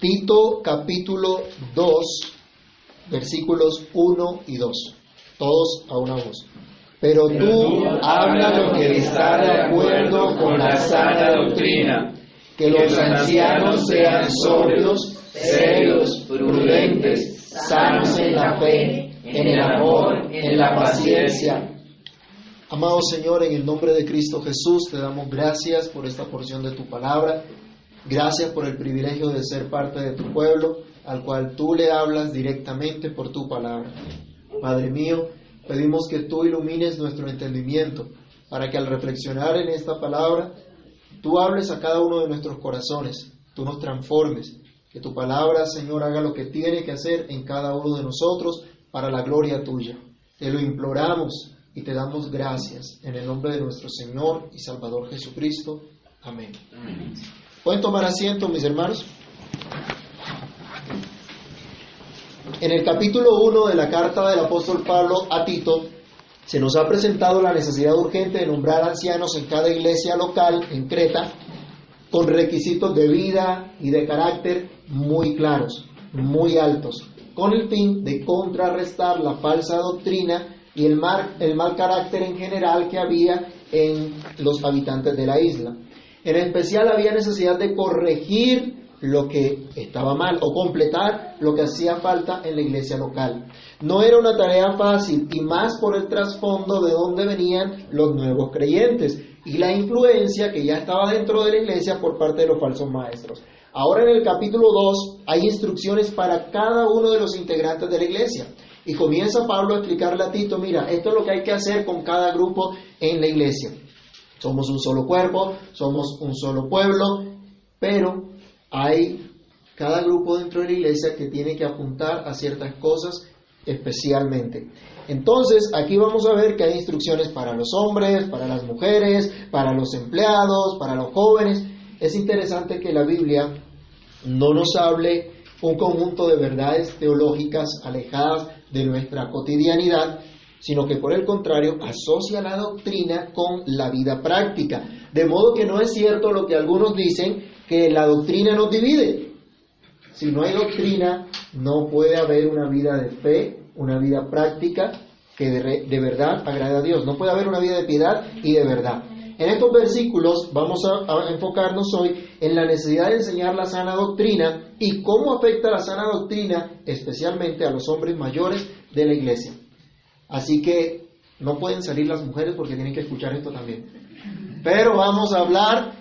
Tito capítulo 2, versículos 1 y 2. Todos a una voz. Pero tú habla lo que está de acuerdo con la sana doctrina, que los ancianos sean sobrios, serios, prudentes, sanos en la fe, en el amor, en la paciencia. Amado Señor, en el nombre de Cristo Jesús, te damos gracias por esta porción de tu palabra. Gracias por el privilegio de ser parte de tu pueblo, al cual tú le hablas directamente por tu palabra. Padre mío, pedimos que tú ilumines nuestro entendimiento, para que al reflexionar en esta palabra, tú hables a cada uno de nuestros corazones, tú nos transformes, que tu palabra, Señor, haga lo que tiene que hacer en cada uno de nosotros para la gloria tuya. Te lo imploramos y te damos gracias en el nombre de nuestro Señor y Salvador Jesucristo. Amén. Amén. ¿Pueden tomar asiento, mis hermanos? En el capítulo 1 de la carta del apóstol Pablo a Tito, se nos ha presentado la necesidad urgente de nombrar ancianos en cada iglesia local en Creta, con requisitos de vida y de carácter muy claros, muy altos, con el fin de contrarrestar la falsa doctrina y el mal, el mal carácter en general que había en los habitantes de la isla. En especial había necesidad de corregir lo que estaba mal o completar lo que hacía falta en la iglesia local. No era una tarea fácil y más por el trasfondo de donde venían los nuevos creyentes y la influencia que ya estaba dentro de la iglesia por parte de los falsos maestros. Ahora en el capítulo 2 hay instrucciones para cada uno de los integrantes de la iglesia. Y comienza Pablo a explicarle a Tito, mira, esto es lo que hay que hacer con cada grupo en la iglesia. Somos un solo cuerpo, somos un solo pueblo, pero hay cada grupo dentro de la iglesia que tiene que apuntar a ciertas cosas especialmente. Entonces, aquí vamos a ver que hay instrucciones para los hombres, para las mujeres, para los empleados, para los jóvenes. Es interesante que la Biblia no nos hable un conjunto de verdades teológicas alejadas de nuestra cotidianidad, sino que por el contrario asocia la doctrina con la vida práctica. De modo que no es cierto lo que algunos dicen, que la doctrina nos divide. Si no hay doctrina, no puede haber una vida de fe, una vida práctica que de, verdad agrade a Dios. No puede haber una vida de piedad y de verdad. En estos versículos vamos a, enfocarnos hoy en la necesidad de enseñar la sana doctrina y cómo afecta la sana doctrina especialmente a los hombres mayores de la iglesia. Así que no pueden salir las mujeres porque tienen que escuchar esto también. Pero vamos a hablar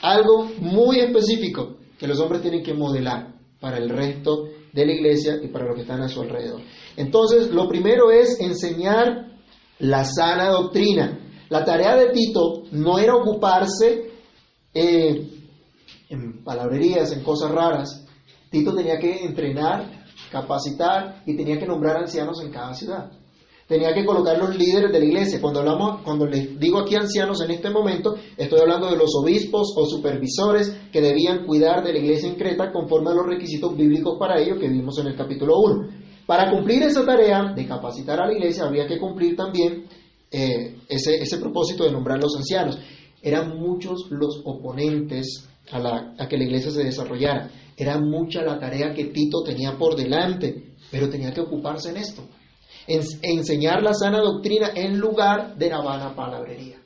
algo muy específico que los hombres tienen que modelar para el resto de la iglesia y para los que están a su alrededor. Entonces, lo primero es enseñar la sana doctrina. La tarea de Tito no era ocuparse eh, en palabrerías, en cosas raras. Tito tenía que entrenar, capacitar y tenía que nombrar ancianos en cada ciudad. Tenía que colocar los líderes de la iglesia. Cuando hablamos, cuando les digo aquí ancianos en este momento, estoy hablando de los obispos o supervisores que debían cuidar de la iglesia en Creta conforme a los requisitos bíblicos para ello que vimos en el capítulo 1. Para cumplir esa tarea de capacitar a la iglesia habría que cumplir también eh, ese, propósito de nombrar los ancianos. Eran muchos los oponentes a, a que la iglesia se desarrollara. Era mucha la tarea que Tito tenía por delante, pero tenía que ocuparse en esto. En, enseñar la sana doctrina en lugar de la vana palabrería.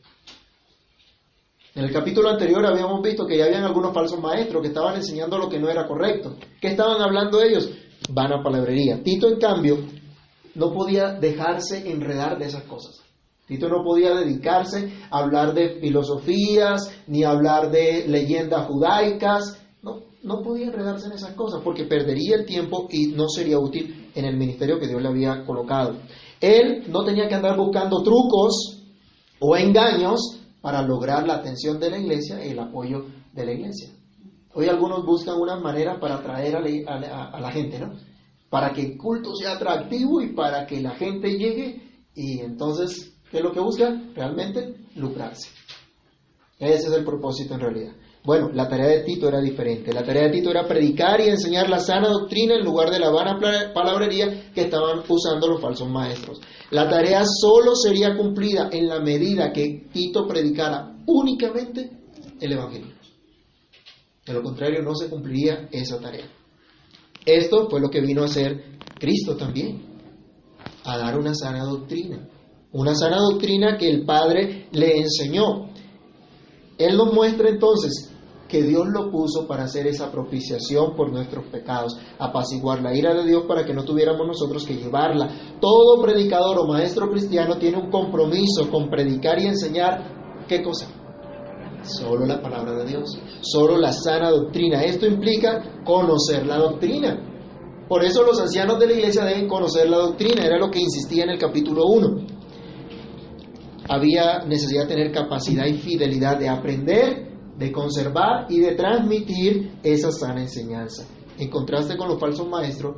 En el capítulo anterior habíamos visto que ya habían algunos falsos maestros que estaban enseñando lo que no era correcto. ¿Qué estaban hablando ellos? Vana palabrería. Tito, en cambio, no podía dejarse enredar de esas cosas. Tito no podía dedicarse a hablar de filosofías, ni hablar de leyendas judaicas. No, no podía enredarse en esas cosas porque perdería el tiempo y no sería útil en el ministerio que Dios le había colocado. Él no tenía que andar buscando trucos o engaños para lograr la atención de la iglesia y el apoyo de la iglesia. Hoy algunos buscan una manera para atraer a la, gente, ¿no? Para que el culto sea atractivo y para que la gente llegue y entonces, ¿qué es lo que buscan? Realmente lucrarse. Ese es el propósito en realidad. Bueno, la tarea de Tito era diferente. La tarea de Tito era predicar y enseñar la sana doctrina en lugar de la vana palabrería que estaban usando los falsos maestros. La tarea solo sería cumplida en la medida que Tito predicara únicamente el Evangelio. De lo contrario, no se cumpliría esa tarea. Esto fue lo que vino a hacer Cristo también, a dar una sana doctrina. Una sana doctrina que el Padre le enseñó. Él nos muestra entonces que Dios lo puso para hacer esa propiciación por nuestros pecados, apaciguar la ira de Dios para que no tuviéramos nosotros que llevarla. Todo predicador o maestro cristiano tiene un compromiso con predicar y enseñar, ¿qué cosa? Solo la palabra de Dios, solo la sana doctrina. Esto implica conocer la doctrina. Por eso los ancianos de la iglesia deben conocer la doctrina, era lo que insistía en el capítulo 1. Había necesidad de tener capacidad y fidelidad de aprender de conservar y de transmitir esa sana enseñanza. En contraste con los falsos maestros,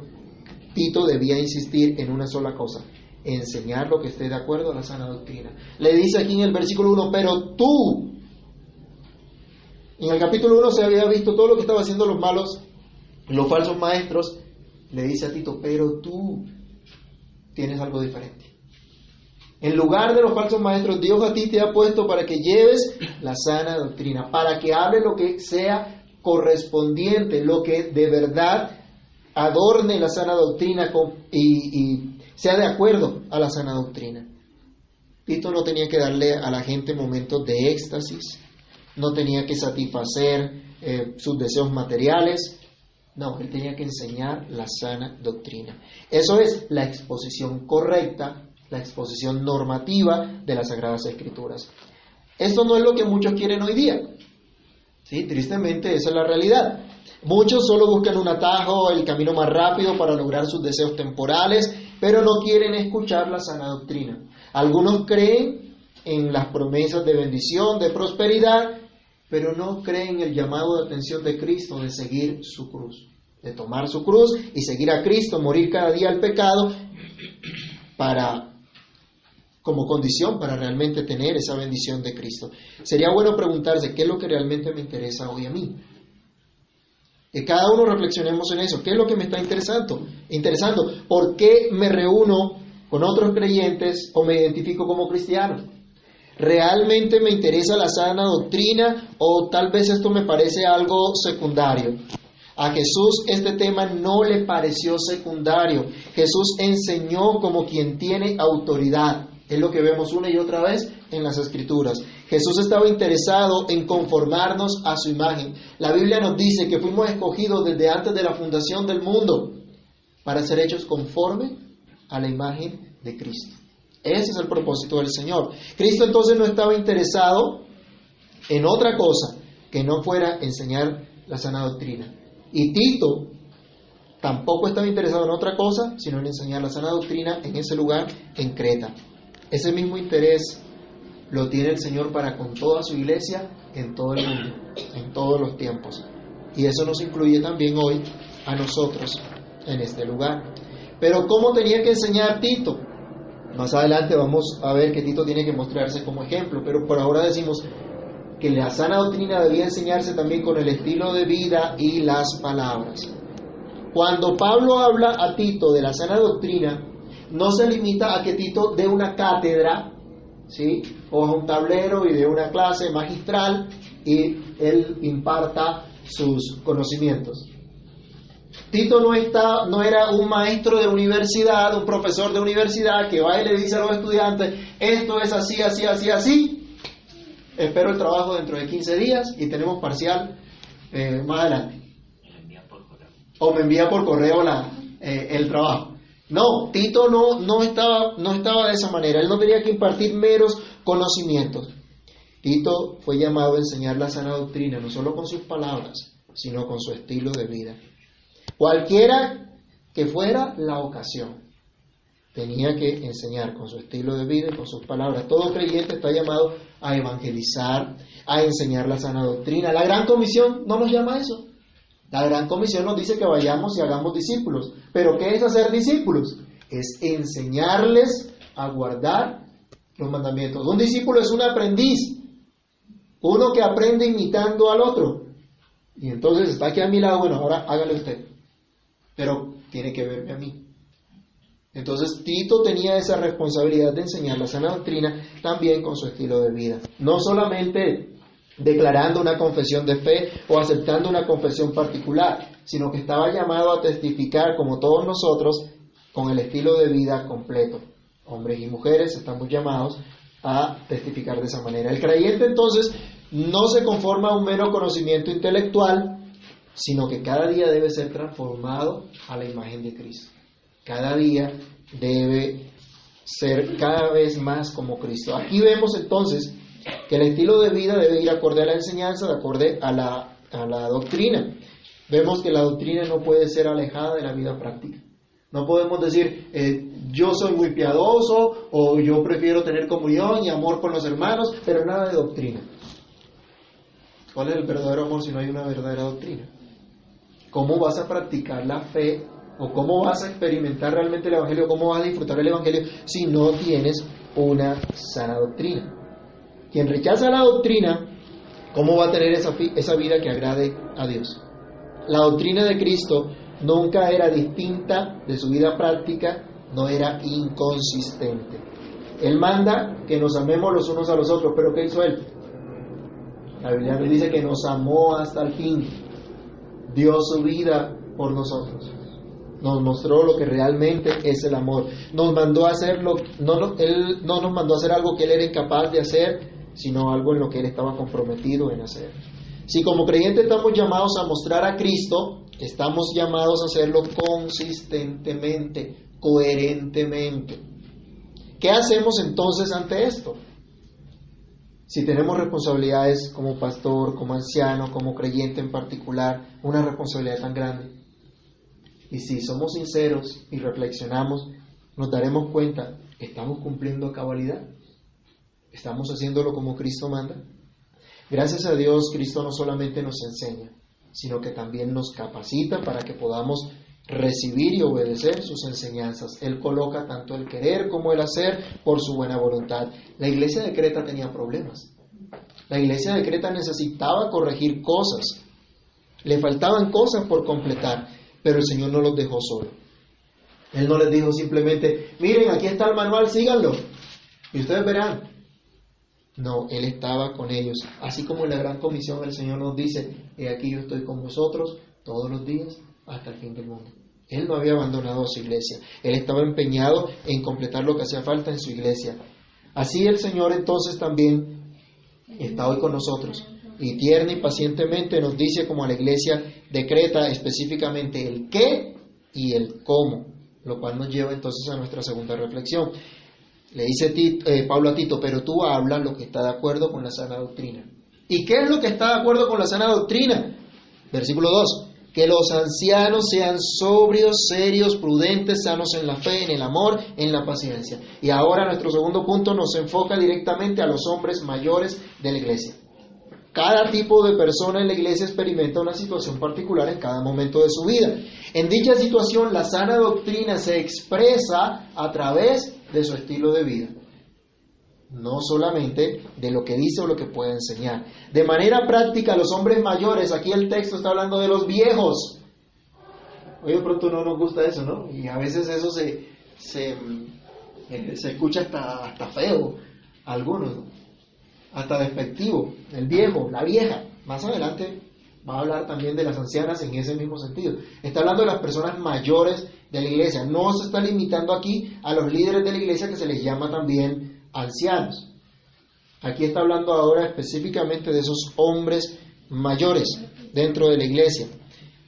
Tito debía insistir en una sola cosa, enseñar lo que esté de acuerdo a la sana doctrina. Le dice aquí en el versículo 1, pero tú, en el capítulo 1 se había visto todo lo que estaban haciendo los malos, los falsos maestros, le dice a Tito, pero tú tienes algo diferente. En lugar de los falsos maestros, Dios a ti te ha puesto para que lleves la sana doctrina, para que hable lo que sea correspondiente, lo que de verdad adorne la sana doctrina y, sea de acuerdo a la sana doctrina. Tito no tenía que darle a la gente momentos de éxtasis, no tenía que satisfacer eh, sus deseos materiales, no, él tenía que enseñar la sana doctrina. Eso es la exposición correcta la exposición normativa de las Sagradas Escrituras. Esto no es lo que muchos quieren hoy día. ¿Sí? Tristemente, esa es la realidad. Muchos solo buscan un atajo, el camino más rápido para lograr sus deseos temporales, pero no quieren escuchar la sana doctrina. Algunos creen en las promesas de bendición, de prosperidad, pero no creen en el llamado de atención de Cristo de seguir su cruz, de tomar su cruz y seguir a Cristo, morir cada día al pecado para como condición para realmente tener esa bendición de Cristo. Sería bueno preguntarse qué es lo que realmente me interesa hoy a mí. Que cada uno reflexionemos en eso. ¿Qué es lo que me está interesando? Interesando. ¿Por qué me reúno con otros creyentes o me identifico como cristiano? ¿Realmente me interesa la sana doctrina o tal vez esto me parece algo secundario? A Jesús este tema no le pareció secundario. Jesús enseñó como quien tiene autoridad. Es lo que vemos una y otra vez en las escrituras. Jesús estaba interesado en conformarnos a su imagen. La Biblia nos dice que fuimos escogidos desde antes de la fundación del mundo para ser hechos conforme a la imagen de Cristo. Ese es el propósito del Señor. Cristo entonces no estaba interesado en otra cosa que no fuera enseñar la sana doctrina. Y Tito tampoco estaba interesado en otra cosa, sino en enseñar la sana doctrina en ese lugar, en Creta. Ese mismo interés lo tiene el Señor para con toda su iglesia en todo el mundo, en todos los tiempos. Y eso nos incluye también hoy a nosotros en este lugar. Pero ¿cómo tenía que enseñar Tito? Más adelante vamos a ver que Tito tiene que mostrarse como ejemplo, pero por ahora decimos que la sana doctrina debía enseñarse también con el estilo de vida y las palabras. Cuando Pablo habla a Tito de la sana doctrina, no se limita a que Tito dé una cátedra, ¿sí? o un tablero y dé una clase magistral y él imparta sus conocimientos. Tito no, está, no era un maestro de universidad, un profesor de universidad que va y le dice a los estudiantes, esto es así, así, así, así. Espero el trabajo dentro de 15 días y tenemos parcial eh, más adelante. O me envía por correo la, eh, el trabajo. No, Tito no, no, estaba, no estaba de esa manera. Él no tenía que impartir meros conocimientos. Tito fue llamado a enseñar la sana doctrina, no solo con sus palabras, sino con su estilo de vida. Cualquiera que fuera la ocasión, tenía que enseñar con su estilo de vida y con sus palabras. Todo creyente está llamado a evangelizar, a enseñar la sana doctrina. La gran comisión no nos llama a eso. La gran comisión nos dice que vayamos y hagamos discípulos. Pero ¿qué es hacer discípulos? Es enseñarles a guardar los mandamientos. Un discípulo es un aprendiz, uno que aprende imitando al otro. Y entonces está aquí a mi lado, bueno, ahora hágale usted. Pero tiene que verme a mí. Entonces Tito tenía esa responsabilidad de enseñar la sana doctrina también con su estilo de vida. No solamente declarando una confesión de fe o aceptando una confesión particular, sino que estaba llamado a testificar, como todos nosotros, con el estilo de vida completo. Hombres y mujeres estamos llamados a testificar de esa manera. El creyente entonces no se conforma a un mero conocimiento intelectual, sino que cada día debe ser transformado a la imagen de Cristo. Cada día debe ser cada vez más como Cristo. Aquí vemos entonces que el estilo de vida debe ir acorde a la enseñanza, de acorde a la, a la doctrina. Vemos que la doctrina no puede ser alejada de la vida práctica. No podemos decir, eh, yo soy muy piadoso o yo prefiero tener comunión y amor con los hermanos, pero nada de doctrina. ¿Cuál es el verdadero amor si no hay una verdadera doctrina? ¿Cómo vas a practicar la fe o cómo vas a experimentar realmente el Evangelio, cómo vas a disfrutar el Evangelio si no tienes una sana doctrina? Quien rechaza la doctrina, ¿cómo va a tener esa, vida que agrade a Dios? La doctrina de Cristo nunca era distinta de su vida práctica, no era inconsistente. Él manda que nos amemos los unos a los otros, pero ¿qué hizo Él? La Biblia nos dice que nos amó hasta el fin, dio su vida por nosotros. Nos mostró lo que realmente es el amor. Nos mandó a hacer lo, no, él no nos mandó a hacer algo que él era incapaz de hacer, sino algo en lo que él estaba comprometido en hacer. Si como creyentes estamos llamados a mostrar a Cristo, estamos llamados a hacerlo consistentemente, coherentemente. ¿Qué hacemos entonces ante esto? Si tenemos responsabilidades como pastor, como anciano, como creyente en particular, una responsabilidad tan grande. Y si somos sinceros y reflexionamos, nos daremos cuenta, ¿estamos cumpliendo cabalidad? ¿Estamos haciéndolo como Cristo manda? Gracias a Dios, Cristo no solamente nos enseña, sino que también nos capacita para que podamos recibir y obedecer sus enseñanzas. Él coloca tanto el querer como el hacer por su buena voluntad. La iglesia de Creta tenía problemas. La iglesia de Creta necesitaba corregir cosas. Le faltaban cosas por completar, pero el Señor no los dejó solo. Él no les dijo simplemente, miren, aquí está el manual, síganlo. Y ustedes verán, no, Él estaba con ellos. Así como en la gran comisión el Señor nos dice, he aquí yo estoy con vosotros todos los días hasta el fin del mundo. Él no había abandonado a su iglesia. Él estaba empeñado en completar lo que hacía falta en su iglesia. Así el Señor entonces también está hoy con nosotros. Y tierna y pacientemente nos dice como la iglesia decreta específicamente el qué y el cómo, lo cual nos lleva entonces a nuestra segunda reflexión. Le dice eh, Pablo a Tito, pero tú hablas lo que está de acuerdo con la sana doctrina. ¿Y qué es lo que está de acuerdo con la sana doctrina? Versículo 2. Que los ancianos sean sobrios, serios, prudentes, sanos en la fe, en el amor, en la paciencia. Y ahora nuestro segundo punto nos enfoca directamente a los hombres mayores de la iglesia. Cada tipo de persona en la iglesia experimenta una situación particular en cada momento de su vida. En dicha situación, la sana doctrina se expresa a través de su estilo de vida, no solamente de lo que dice o lo que puede enseñar. De manera práctica, los hombres mayores, aquí el texto está hablando de los viejos. Oye, pronto no nos gusta eso, ¿no? Y a veces eso se, se, eh, se escucha hasta, hasta feo, algunos, ¿no? Hasta despectivo, el viejo, la vieja. Más adelante va a hablar también de las ancianas en ese mismo sentido. Está hablando de las personas mayores de la iglesia. No se está limitando aquí a los líderes de la iglesia que se les llama también ancianos. Aquí está hablando ahora específicamente de esos hombres mayores dentro de la iglesia.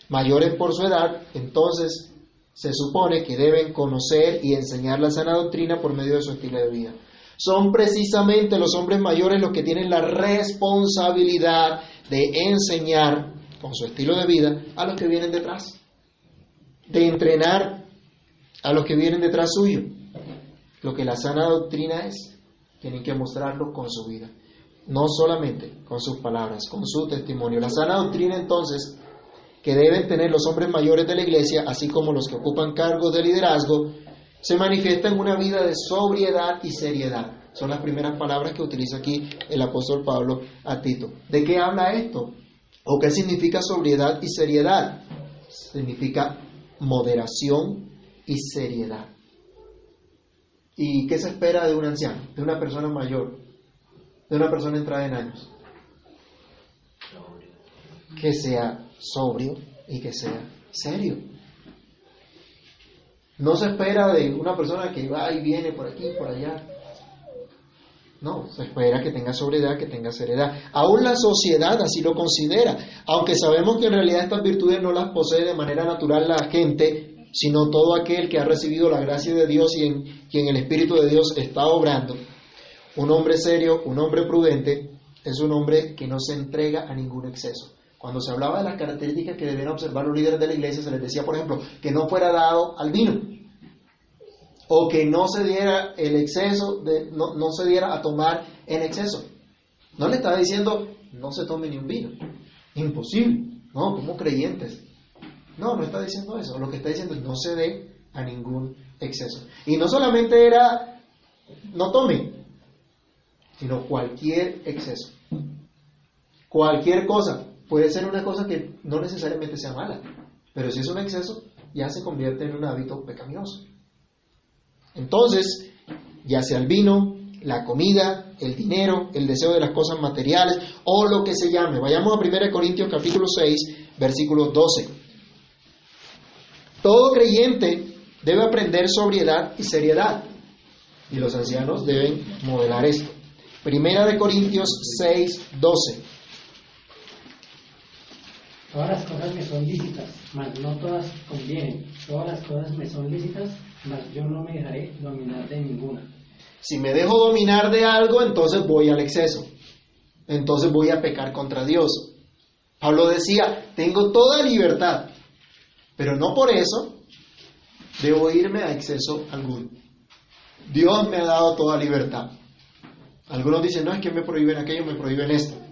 Mayores por su edad, entonces se supone que deben conocer y enseñar la sana doctrina por medio de su estilo de vida. Son precisamente los hombres mayores los que tienen la responsabilidad de enseñar con su estilo de vida a los que vienen detrás, de entrenar a los que vienen detrás suyo. Lo que la sana doctrina es, tienen que mostrarlo con su vida, no solamente con sus palabras, con su testimonio. La sana doctrina entonces que deben tener los hombres mayores de la iglesia, así como los que ocupan cargos de liderazgo, se manifiesta en una vida de sobriedad y seriedad. Son las primeras palabras que utiliza aquí el apóstol Pablo a Tito. ¿De qué habla esto? ¿O qué significa sobriedad y seriedad? Significa moderación y seriedad. ¿Y qué se espera de un anciano, de una persona mayor, de una persona entrada en años? que sea sobrio y que sea serio. No se espera de una persona que va y viene por aquí, por allá. No, se espera que tenga sobriedad, que tenga seriedad. Aún la sociedad así lo considera, aunque sabemos que en realidad estas virtudes no las posee de manera natural la gente, sino todo aquel que ha recibido la gracia de Dios y en quien el Espíritu de Dios está obrando. Un hombre serio, un hombre prudente, es un hombre que no se entrega a ningún exceso. Cuando se hablaba de las características que debían observar los líderes de la iglesia, se les decía, por ejemplo, que no fuera dado al vino, o que no se diera el exceso, de, no, no se diera a tomar en exceso. No le estaba diciendo, no se tome ni un vino. Imposible, ¿no? Como creyentes. No, no está diciendo eso. Lo que está diciendo es, no se dé a ningún exceso. Y no solamente era, no tome, sino cualquier exceso. Cualquier cosa. Puede ser una cosa que no necesariamente sea mala, pero si es un exceso, ya se convierte en un hábito pecaminoso. Entonces, ya sea el vino, la comida, el dinero, el deseo de las cosas materiales o lo que se llame. Vayamos a 1 Corintios capítulo 6, versículo 12. Todo creyente debe aprender sobriedad y seriedad y los ancianos deben modelar esto. Primera de Corintios 6, 12. Todas las cosas me son lícitas, mas no todas convienen. Todas las cosas me son lícitas, mas yo no me dejaré dominar de ninguna. Si me dejo dominar de algo, entonces voy al exceso. Entonces voy a pecar contra Dios. Pablo decía, tengo toda libertad, pero no por eso debo irme a exceso alguno. Dios me ha dado toda libertad. Algunos dicen, no, es que me prohíben aquello, me prohíben esto.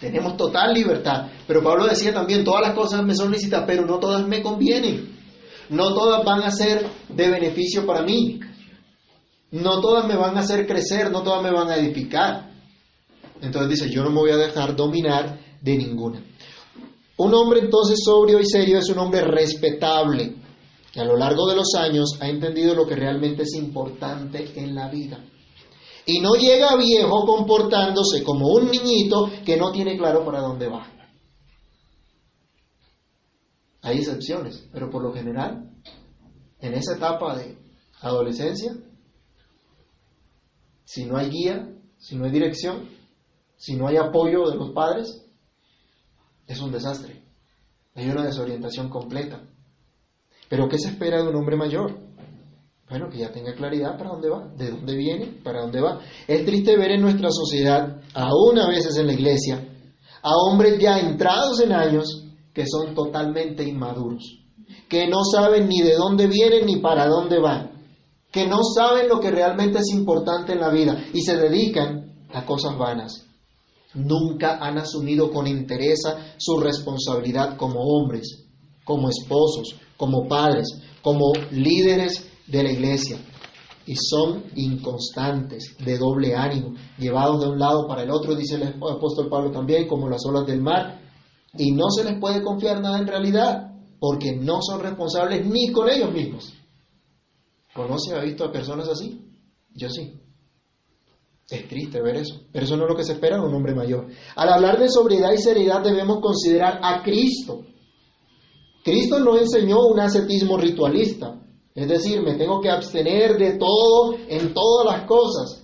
Tenemos total libertad. Pero Pablo decía también, todas las cosas me son lícitas, pero no todas me convienen. No todas van a ser de beneficio para mí. No todas me van a hacer crecer, no todas me van a edificar. Entonces dice, yo no me voy a dejar dominar de ninguna. Un hombre entonces sobrio y serio es un hombre respetable, que a lo largo de los años ha entendido lo que realmente es importante en la vida. Y no llega viejo comportándose como un niñito que no tiene claro para dónde va. Hay excepciones, pero por lo general, en esa etapa de adolescencia, si no hay guía, si no hay dirección, si no hay apoyo de los padres, es un desastre. Hay una desorientación completa. Pero ¿qué se espera de un hombre mayor? Bueno, que ya tenga claridad para dónde va, de dónde viene, para dónde va. Es triste ver en nuestra sociedad, aún a veces en la iglesia, a hombres ya entrados en años que son totalmente inmaduros, que no saben ni de dónde vienen ni para dónde van, que no saben lo que realmente es importante en la vida y se dedican a cosas vanas. Nunca han asumido con interés su responsabilidad como hombres, como esposos, como padres, como líderes de la iglesia y son inconstantes, de doble ánimo, llevados de un lado para el otro, dice el apóstol Pablo también, como las olas del mar, y no se les puede confiar nada en realidad, porque no son responsables ni con ellos mismos. ¿Conoce, ha visto a personas así? Yo sí. Es triste ver eso, pero eso no es lo que se espera de un hombre mayor. Al hablar de sobriedad y seriedad debemos considerar a Cristo. Cristo no enseñó un ascetismo ritualista, es decir, me tengo que abstener de todo en todas las cosas.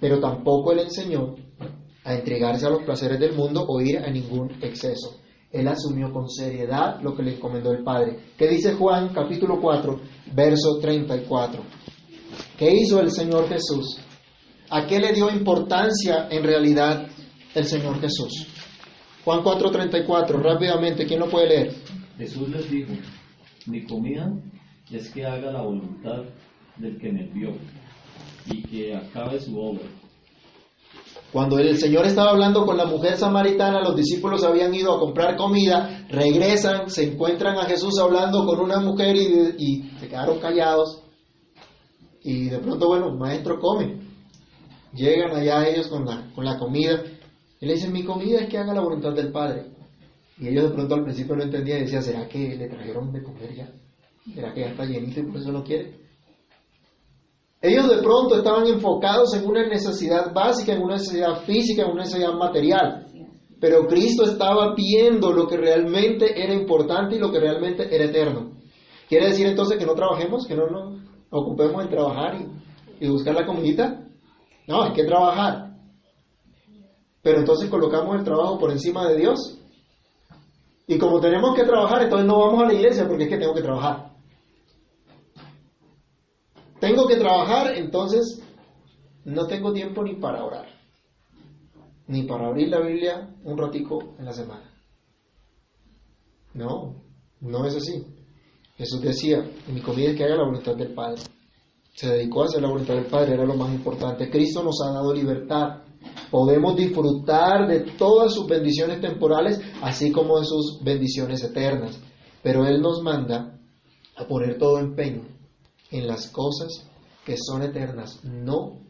Pero tampoco Él enseñó a entregarse a los placeres del o o ir a ningún exceso. Él asumió con seriedad lo que le encomendó el Padre. ¿Qué dice Juan capítulo 4, verso 34? ¿Qué hizo el Señor Jesús? ¿A qué le dio importancia en realidad el Señor Jesús? Juan 4, 34, rápidamente, ¿quién lo puede leer? Jesús les dijo, mi comida es que haga la voluntad del que me envió y que acabe su obra. Cuando el Señor estaba hablando con la mujer samaritana, los discípulos habían ido a comprar comida, regresan, se encuentran a Jesús hablando con una mujer y, se quedaron callados. Y de pronto, bueno, maestro come. Llegan allá ellos con la, con la comida y le dicen, mi comida es que haga la voluntad del Padre. Y ellos de pronto al principio no entendían y decían, ¿será que le trajeron de comer ya? ¿Será que ya está llenito y por eso no quiere? Ellos de pronto estaban enfocados en una necesidad básica, en una necesidad física, en una necesidad material. pero Cristo estaba viendo lo que realmente era importante y lo que realmente era eterno. ¿Quiere decir entonces que no trabajemos, que no nos ocupemos en trabajar y, y buscar la comidita? No, hay que trabajar. Pero entonces colocamos el trabajo por encima de Dios. Y como tenemos que trabajar, entonces no vamos a la iglesia porque es que tengo que trabajar. Tengo que trabajar, entonces no tengo tiempo ni para orar, ni para abrir la Biblia un ratico en la semana. No, no es así. Jesús decía, mi comida es que haga la voluntad del Padre. Se dedicó a hacer la voluntad del Padre, era lo más importante. Cristo nos ha dado libertad. Podemos disfrutar de todas sus bendiciones temporales, así como de sus bendiciones eternas. Pero Él nos manda a poner todo empeño en las cosas que son eternas, no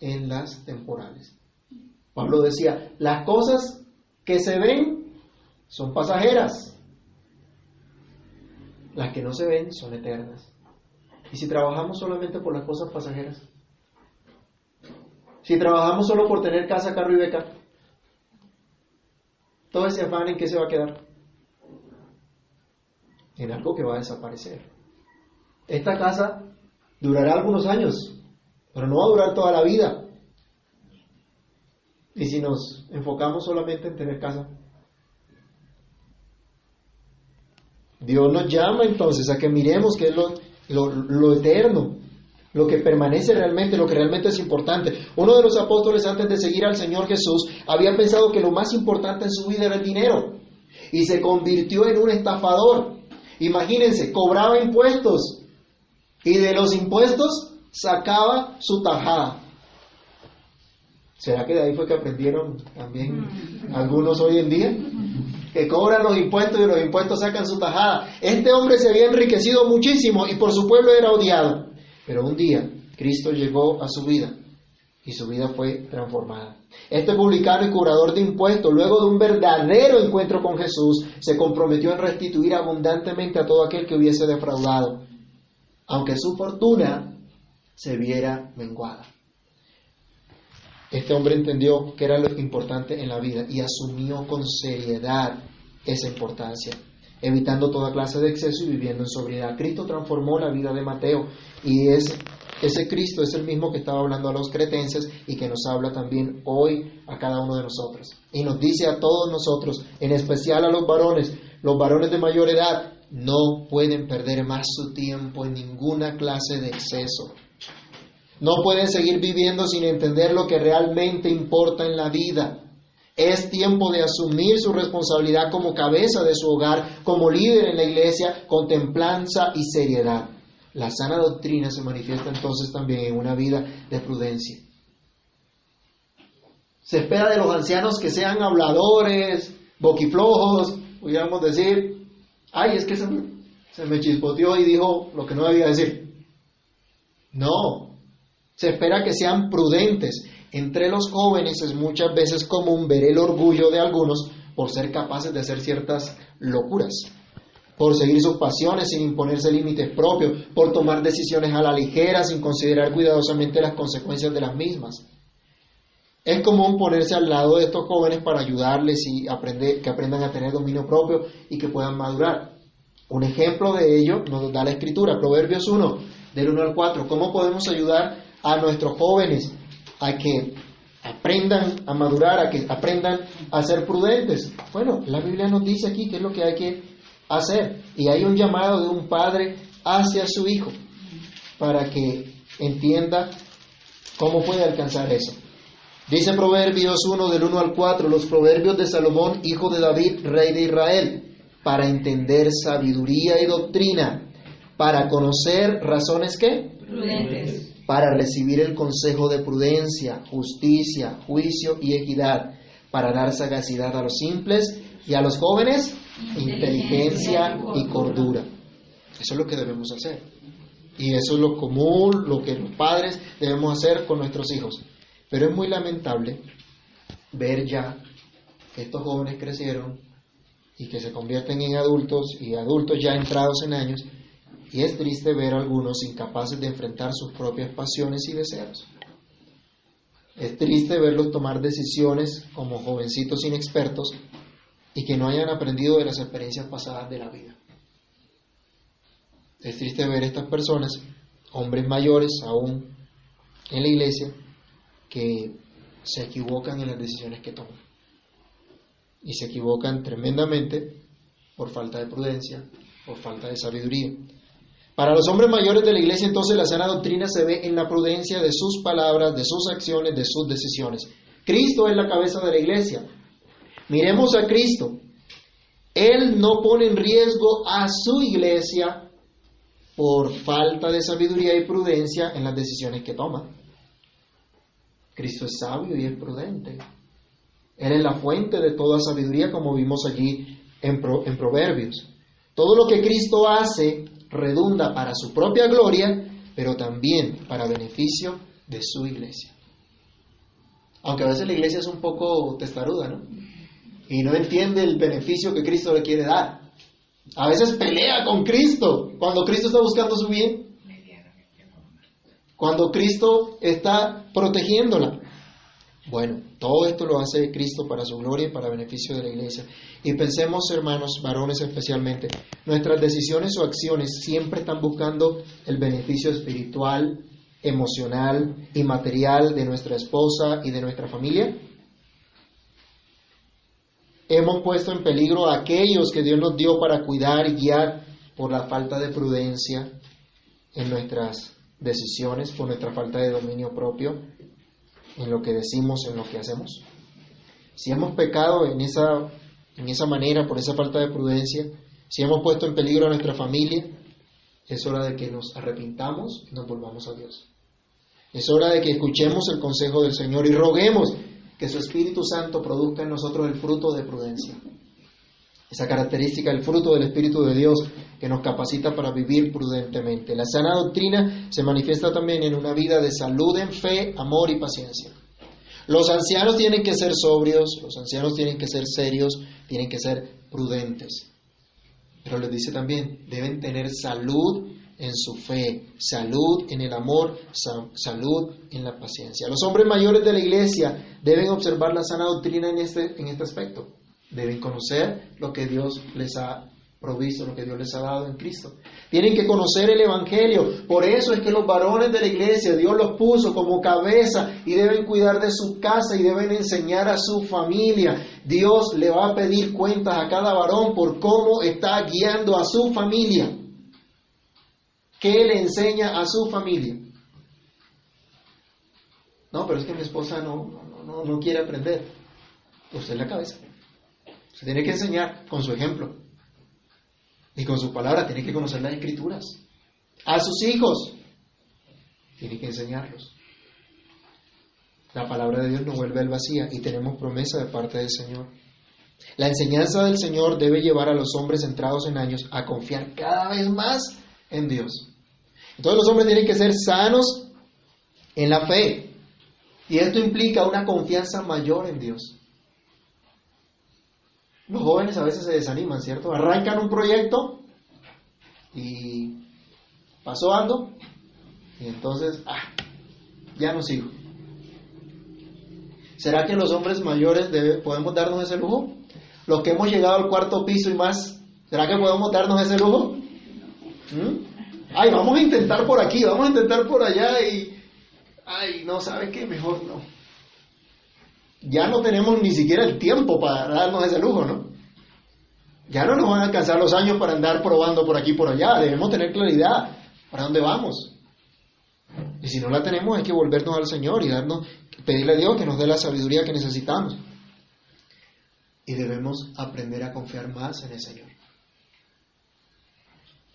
en las temporales. Pablo decía, las cosas que se ven son pasajeras, las que no se ven son eternas. ¿Y si trabajamos solamente por las cosas pasajeras? Si trabajamos solo por tener casa, carro y beca, todo ese afán en qué se va a quedar? En algo que va a desaparecer. Esta casa durará algunos años, pero no va a durar toda la vida. Y si nos enfocamos solamente en tener casa, Dios nos llama entonces a que miremos qué es lo, lo, lo, eterno, lo que permanece realmente, lo que realmente es importante. Uno de los apóstoles antes de seguir al Señor Jesús había pensado que lo más importante en su vida era el dinero y se convirtió en un estafador. Imagínense, cobraba impuestos y de los impuestos sacaba su tajada. ¿Será que de ahí fue que aprendieron también algunos hoy en día? Que cobran los impuestos y los impuestos sacan su tajada. Este hombre se había enriquecido muchísimo y por su pueblo era odiado. Pero un día Cristo llegó a su vida y su vida fue transformada. Este publicano y curador de impuestos, luego de un verdadero encuentro con Jesús, se comprometió en restituir abundantemente a todo aquel que hubiese defraudado, aunque su fortuna se viera menguada. Este hombre entendió que era lo importante en la vida y asumió con seriedad esa importancia, evitando toda clase de exceso y viviendo en sobriedad. Cristo transformó la vida de Mateo y es, ese Cristo es el mismo que estaba hablando a los cretenses y que nos habla también hoy a cada uno de nosotros. Y nos dice a todos nosotros, en especial a los varones, los varones de mayor edad, no pueden perder más su tiempo en ninguna clase de exceso. No pueden seguir viviendo sin entender lo que realmente importa en la vida. Es tiempo de asumir su responsabilidad como cabeza de su hogar, como líder en la iglesia, con templanza y seriedad. La sana doctrina se manifiesta entonces también en una vida de prudencia. Se espera de los ancianos que sean habladores, boquiflojos, podríamos decir, ay, es que se me, se chispoteó y dijo lo que no debía decir. No, se espera que sean prudentes. Entre los jóvenes es muchas veces común ver el orgullo de algunos por ser capaces de hacer ciertas locuras, por seguir sus pasiones sin imponerse límites propios, por tomar decisiones a la ligera sin considerar cuidadosamente las consecuencias de las mismas. Es común ponerse al lado de estos jóvenes para ayudarles y aprender, que aprendan a tener dominio propio y que puedan madurar. Un ejemplo de ello nos da la escritura, Proverbios 1, del 1 al 4. ¿Cómo podemos ayudar a nuestros jóvenes a que aprendan a madurar, a que aprendan a ser prudentes. Bueno, la Biblia nos dice aquí qué es lo que hay que hacer. Y hay un llamado de un padre hacia su hijo para que entienda cómo puede alcanzar eso. Dice Proverbios 1 del 1 al 4, los proverbios de Salomón, hijo de David, rey de Israel, para entender sabiduría y doctrina, para conocer razones que Prudentes. para recibir el consejo de prudencia, justicia, juicio y equidad, para dar sagacidad a los simples y a los jóvenes inteligencia y cordura. Eso es lo que debemos hacer. Y eso es lo común, lo que los padres debemos hacer con nuestros hijos. Pero es muy lamentable ver ya que estos jóvenes crecieron y que se convierten en adultos y adultos ya entrados en años y es triste ver a algunos incapaces de enfrentar sus propias pasiones y deseos. Es triste verlos tomar decisiones como jovencitos inexpertos y que no hayan aprendido de las experiencias pasadas de la vida. Es triste ver estas personas, hombres mayores aún en la iglesia, que se equivocan en las decisiones que toman. Y se equivocan tremendamente por falta de prudencia, por falta de sabiduría. Para los hombres mayores de la iglesia entonces la sana doctrina se ve en la prudencia de sus palabras, de sus acciones, de sus decisiones. Cristo es la cabeza de la iglesia. Miremos a Cristo. Él no pone en riesgo a su iglesia por falta de sabiduría y prudencia en las decisiones que toma. Cristo es sabio y es prudente. Él es la fuente de toda sabiduría, como vimos allí en, Proverbios. Todo lo que Cristo hace redunda para su propia gloria, pero también para beneficio de su iglesia. Aunque a veces la iglesia es un poco testaruda, ¿no? Y no entiende el beneficio que Cristo le quiere dar. A veces pelea con Cristo cuando Cristo está buscando su bien. Cuando Cristo está protegiéndola. Bueno, todo esto lo hace Cristo para su gloria y para beneficio de la iglesia. Y pensemos, hermanos, varones especialmente, nuestras decisiones o acciones siempre están buscando el beneficio espiritual, emocional y material de nuestra esposa y de nuestra familia. Hemos puesto en peligro a aquellos que Dios nos dio para cuidar y guiar por la falta de prudencia en nuestras decisiones, por nuestra falta de dominio propio en lo que decimos, en lo que hacemos. Si hemos pecado en esa, en esa manera, por esa falta de prudencia, si hemos puesto en peligro a nuestra familia, es hora de que nos arrepintamos y nos volvamos a Dios. Es hora de que escuchemos el consejo del Señor y roguemos que su Espíritu Santo produzca en nosotros el fruto de prudencia. Esa característica, el fruto del Espíritu de Dios que nos capacita para vivir prudentemente. La sana doctrina se manifiesta también en una vida de salud en fe, amor y paciencia. Los ancianos tienen que ser sobrios, los ancianos tienen que ser serios, tienen que ser prudentes. Pero les dice también, deben tener salud en su fe, salud en el amor, salud en la paciencia. Los hombres mayores de la iglesia deben observar la sana doctrina en este, en este aspecto. Deben conocer lo que Dios les ha provisto, lo que Dios les ha dado en Cristo. Tienen que conocer el Evangelio. Por eso es que los varones de la iglesia, Dios los puso como cabeza y deben cuidar de su casa y deben enseñar a su familia. Dios le va a pedir cuentas a cada varón por cómo está guiando a su familia. ¿Qué le enseña a su familia? No, pero es que mi esposa no, no, no quiere aprender. Usted es la cabeza. Se tiene que enseñar con su ejemplo. Y con su palabra tiene que conocer las escrituras. A sus hijos tiene que enseñarlos. La palabra de Dios no vuelve al vacía y tenemos promesa de parte del Señor. La enseñanza del Señor debe llevar a los hombres entrados en años a confiar cada vez más en Dios. Entonces los hombres tienen que ser sanos en la fe. Y esto implica una confianza mayor en Dios. Los jóvenes a veces se desaniman, ¿cierto? Arrancan un proyecto y pasó algo y entonces, ah, ya no sigo. ¿Será que los hombres mayores podemos darnos ese lujo? Los que hemos llegado al cuarto piso y más, ¿será que podemos darnos ese lujo? ¿Mm? Ay, vamos a intentar por aquí, vamos a intentar por allá y, ay, no, ¿sabe qué? Mejor no ya no tenemos ni siquiera el tiempo para darnos ese lujo, ¿no? Ya no nos van a alcanzar los años para andar probando por aquí y por allá. Debemos tener claridad para dónde vamos. Y si no la tenemos, hay que volvernos al Señor y darnos, pedirle a Dios que nos dé la sabiduría que necesitamos. Y debemos aprender a confiar más en el Señor.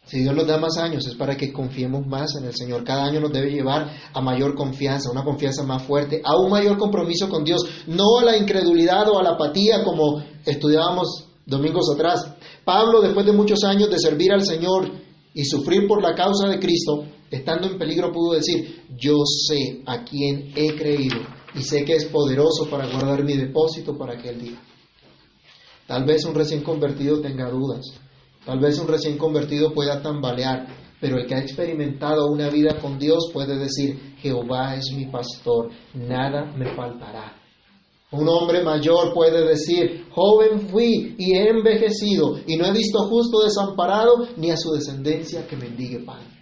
Si Dios nos da más años es para que confiemos más en el Señor. Cada año nos debe llevar a mayor confianza, una confianza más fuerte, a un mayor compromiso con Dios, no a la incredulidad o a la apatía como estudiábamos domingos atrás. Pablo, después de muchos años de servir al Señor y sufrir por la causa de Cristo, estando en peligro, pudo decir, yo sé a quién he creído y sé que es poderoso para guardar mi depósito para aquel día. Tal vez un recién convertido tenga dudas, Tal vez un recién convertido pueda tambalear, Pero el que ha experimentado una vida con Dios puede decir, Jehová es mi pastor, nada me faltará. Un hombre mayor puede decir, joven fui y he envejecido y no he visto justo desamparado ni a su descendencia que mendigue pan.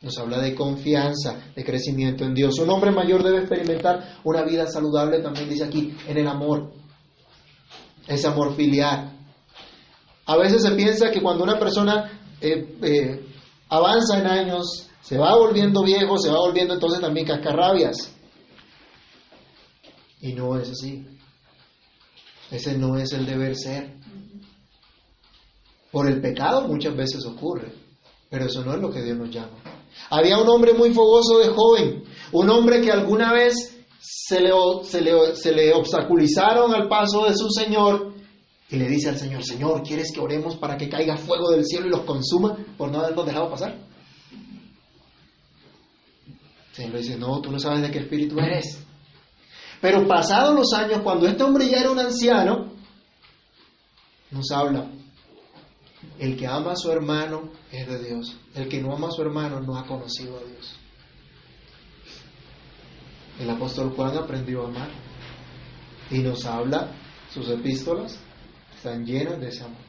Nos habla de confianza, de crecimiento en Dios. Un hombre mayor debe experimentar una vida saludable, también dice aquí, en el amor. Ese amor filial. A veces se piensa que cuando una persona eh, eh, avanza en años, se va volviendo viejo, se va volviendo entonces también cascarrabias. Y no es así. Ese no es el deber ser. Por el pecado muchas veces ocurre, pero eso no es lo que Dios nos llama. Había un hombre muy fogoso de joven, un hombre que alguna vez se le, se le, se le obstaculizaron al paso de su Señor y le dice al Señor, Señor, ¿quieres que oremos para que caiga fuego del cielo y los consuma por no habernos dejado pasar? El Señor le dice, no, tú no sabes de qué espíritu eres. Pero pasados los años, cuando este hombre ya era un anciano, nos habla, el que ama a su hermano es de Dios, el que no ama a su hermano no ha conocido a Dios. El apóstol Juan aprendió a amar y nos habla, sus epístolas están llenas de ese amor.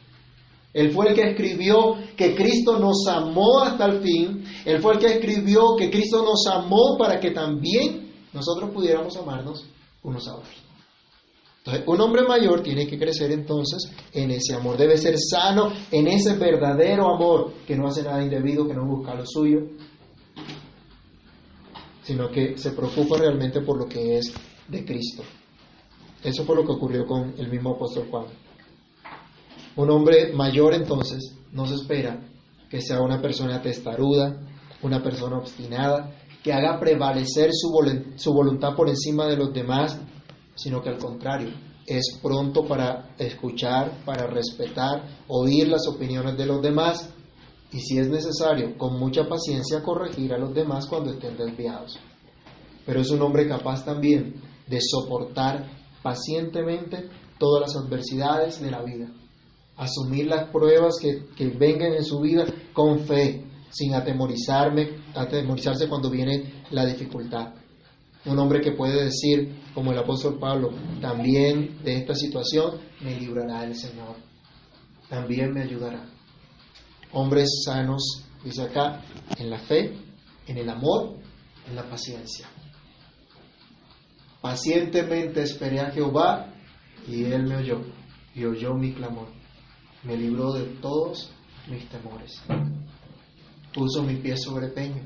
Él fue el que escribió que Cristo nos amó hasta el fin. Él fue el que escribió que Cristo nos amó para que también nosotros pudiéramos amarnos unos a otros. Entonces, un hombre mayor tiene que crecer entonces en ese amor. Debe ser sano en ese verdadero amor que no hace nada indebido, que no busca lo suyo, sino que se preocupa realmente por lo que es de Cristo. Eso fue lo que ocurrió con el mismo apóstol Juan. Un hombre mayor entonces no se espera que sea una persona testaruda, una persona obstinada, que haga prevalecer su, voluntad por encima de los demás, sino que al contrario, es pronto para escuchar, para respetar, oír las opiniones de los demás y si es necesario, con mucha paciencia corregir a los demás cuando estén desviados. Pero es un hombre capaz también de soportar pacientemente todas las adversidades de la vida, asumir las pruebas que, que vengan en su vida con fe, sin atemorizarme, atemorizarse cuando viene la dificultad. Un hombre que puede decir, como el apóstol Pablo, también de esta situación me librará el Señor, también me ayudará. Hombres sanos, dice acá, en la fe, en el amor, en la paciencia. Pacientemente esperé a Jehová y él me oyó y oyó mi clamor. Me libró de todos mis temores puso mi pie sobre peño,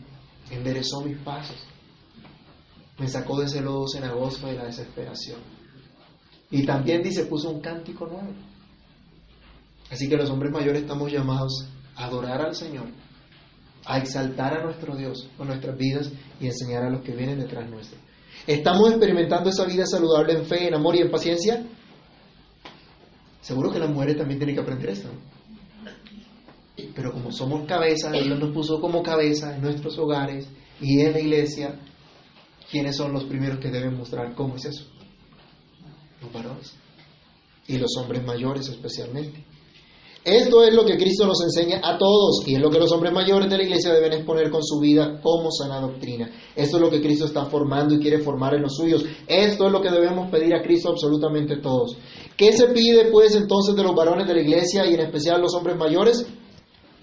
enderezó mis pasos, me sacó de ese lodo cenagoso de la desesperación. Y también dice, puso un cántico nuevo. Así que los hombres mayores estamos llamados a adorar al Señor, a exaltar a nuestro Dios con nuestras vidas y enseñar a los que vienen detrás nuestro. ¿Estamos experimentando esa vida saludable en fe, en amor y en paciencia? Seguro que las mujeres también tienen que aprender esto. Pero como somos cabeza, Dios nos puso como cabeza en nuestros hogares y en la iglesia, ¿quiénes son los primeros que deben mostrar cómo es eso? Los varones. Y los hombres mayores especialmente. Esto es lo que Cristo nos enseña a todos y es lo que los hombres mayores de la iglesia deben exponer con su vida como sana doctrina. Esto es lo que Cristo está formando y quiere formar en los suyos. Esto es lo que debemos pedir a Cristo absolutamente todos. ¿Qué se pide pues entonces de los varones de la iglesia y en especial los hombres mayores?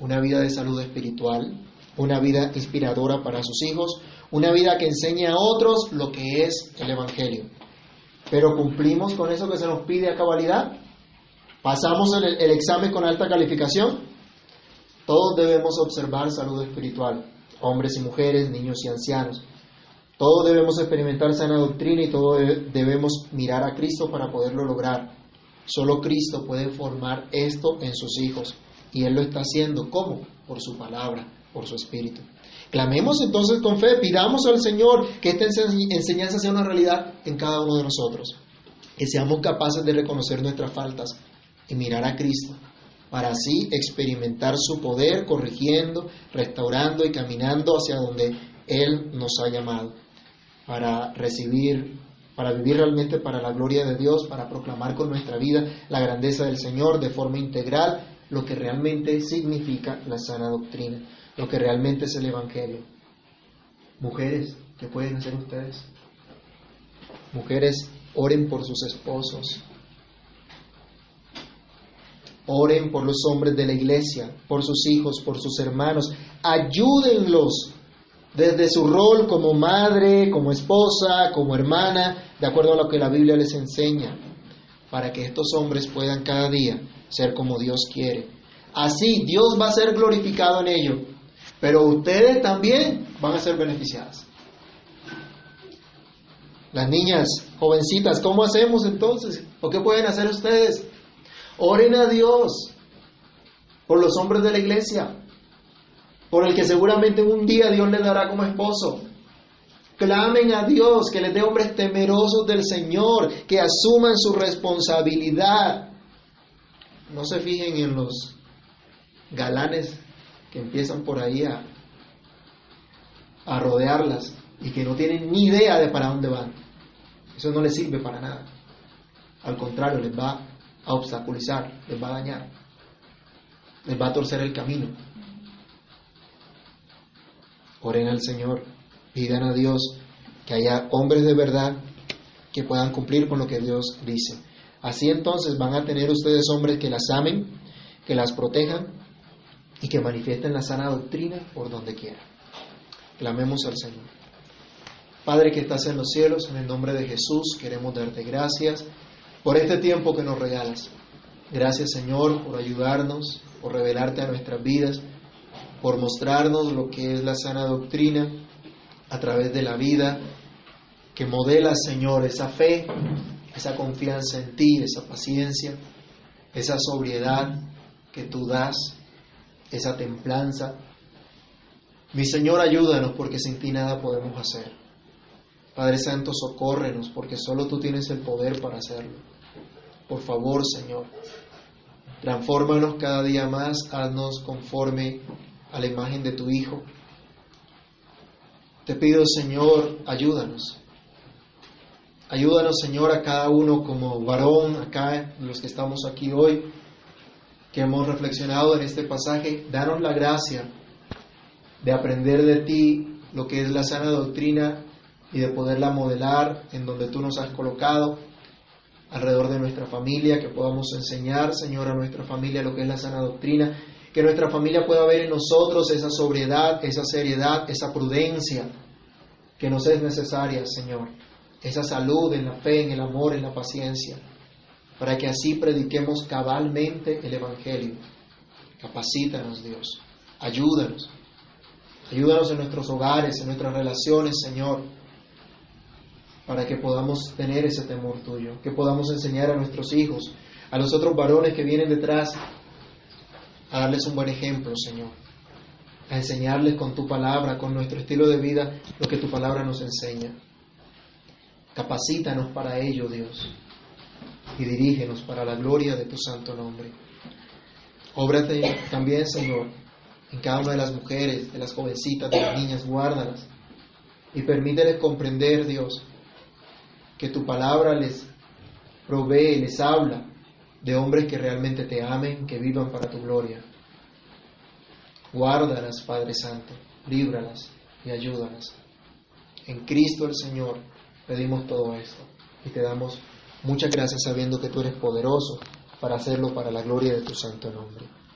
una vida de salud espiritual, una vida inspiradora para sus hijos, una vida que enseñe a otros lo que es el Evangelio. Pero cumplimos con eso que se nos pide a cabalidad. Pasamos el, examen con alta calificación. Todos debemos observar salud espiritual, hombres y mujeres, niños y ancianos. Todos debemos experimentar sana doctrina y todos debemos mirar a Cristo para poderlo lograr. Solo Cristo puede formar esto en sus hijos. Y Él lo está haciendo. ¿Cómo? Por su palabra, por su espíritu. Clamemos entonces con fe, pidamos al Señor que esta enseñanza sea una realidad en cada uno de nosotros. Que seamos capaces de reconocer nuestras faltas y mirar a Cristo para así experimentar su poder corrigiendo, restaurando y caminando hacia donde Él nos ha llamado, para recibir, para vivir realmente para la gloria de Dios, para proclamar con nuestra vida la grandeza del Señor de forma integral lo que realmente significa la sana doctrina, lo que realmente es el Evangelio. Mujeres, ¿qué pueden hacer ustedes? Mujeres, oren por sus esposos. Oren por los hombres de la iglesia, por sus hijos, por sus hermanos. Ayúdenlos desde su rol como madre, como esposa, como hermana, de acuerdo a lo que la Biblia les enseña, para que estos hombres puedan cada día ser como Dios quiere. Así Dios va a ser glorificado en ello, pero ustedes también van a ser beneficiadas. Las niñas, jovencitas, ¿cómo hacemos entonces? ¿O qué pueden hacer ustedes? Oren a Dios por los hombres de la iglesia, por el que seguramente un día Dios les dará como esposo. Clamen a Dios que les dé hombres temerosos del Señor, que asuman su responsabilidad. No se fijen en los galanes que empiezan por ahí a, a rodearlas y que no tienen ni idea de para dónde van. Eso no les sirve para nada. Al contrario, les va a obstaculizar, les va a dañar, les va a torcer el camino. Oren al Señor, pidan a Dios que haya hombres de verdad que puedan cumplir con lo que Dios dice. Así entonces van a tener ustedes hombres que las amen, que las protejan y que manifiesten la sana doctrina por donde quiera. Clamemos al Señor. Padre que estás en los cielos, en el nombre de Jesús queremos darte gracias por este tiempo que nos regalas. Gracias Señor por ayudarnos, por revelarte a nuestras vidas por mostrarnos lo que es la sana doctrina a través de la vida que modela, Señor, esa fe, esa confianza en ti, esa paciencia, esa sobriedad que tú das, esa templanza. Mi Señor, ayúdanos porque sin ti nada podemos hacer. Padre Santo, socórrenos porque solo tú tienes el poder para hacerlo. Por favor, Señor, transfórmanos cada día más, haznos conforme a la imagen de tu Hijo. Te pido, Señor, ayúdanos. Ayúdanos, Señor, a cada uno como varón, acá, los que estamos aquí hoy, que hemos reflexionado en este pasaje. Danos la gracia de aprender de ti lo que es la sana doctrina y de poderla modelar en donde tú nos has colocado alrededor de nuestra familia, que podamos enseñar, Señor, a nuestra familia lo que es la sana doctrina que nuestra familia pueda ver en nosotros esa sobriedad, esa seriedad, esa prudencia que nos es necesaria, Señor, esa salud en la fe, en el amor, en la paciencia, para que así prediquemos cabalmente el Evangelio. Capacítanos, Dios, ayúdanos, ayúdanos en nuestros hogares, en nuestras relaciones, Señor, para que podamos tener ese temor tuyo, que podamos enseñar a nuestros hijos, a los otros varones que vienen detrás, a darles un buen ejemplo, Señor, a enseñarles con tu palabra, con nuestro estilo de vida, lo que tu palabra nos enseña. Capacítanos para ello, Dios, y dirígenos para la gloria de tu santo nombre. Óbrate también, Señor, en cada una de las mujeres, de las jovencitas, de las niñas, guárdalas y permíteles comprender, Dios, que tu palabra les provee, les habla de hombres que realmente te amen, que vivan para tu gloria. Guárdalas, Padre Santo, líbralas y ayúdalas. En Cristo el Señor pedimos todo esto y te damos muchas gracias sabiendo que tú eres poderoso para hacerlo para la gloria de tu santo nombre.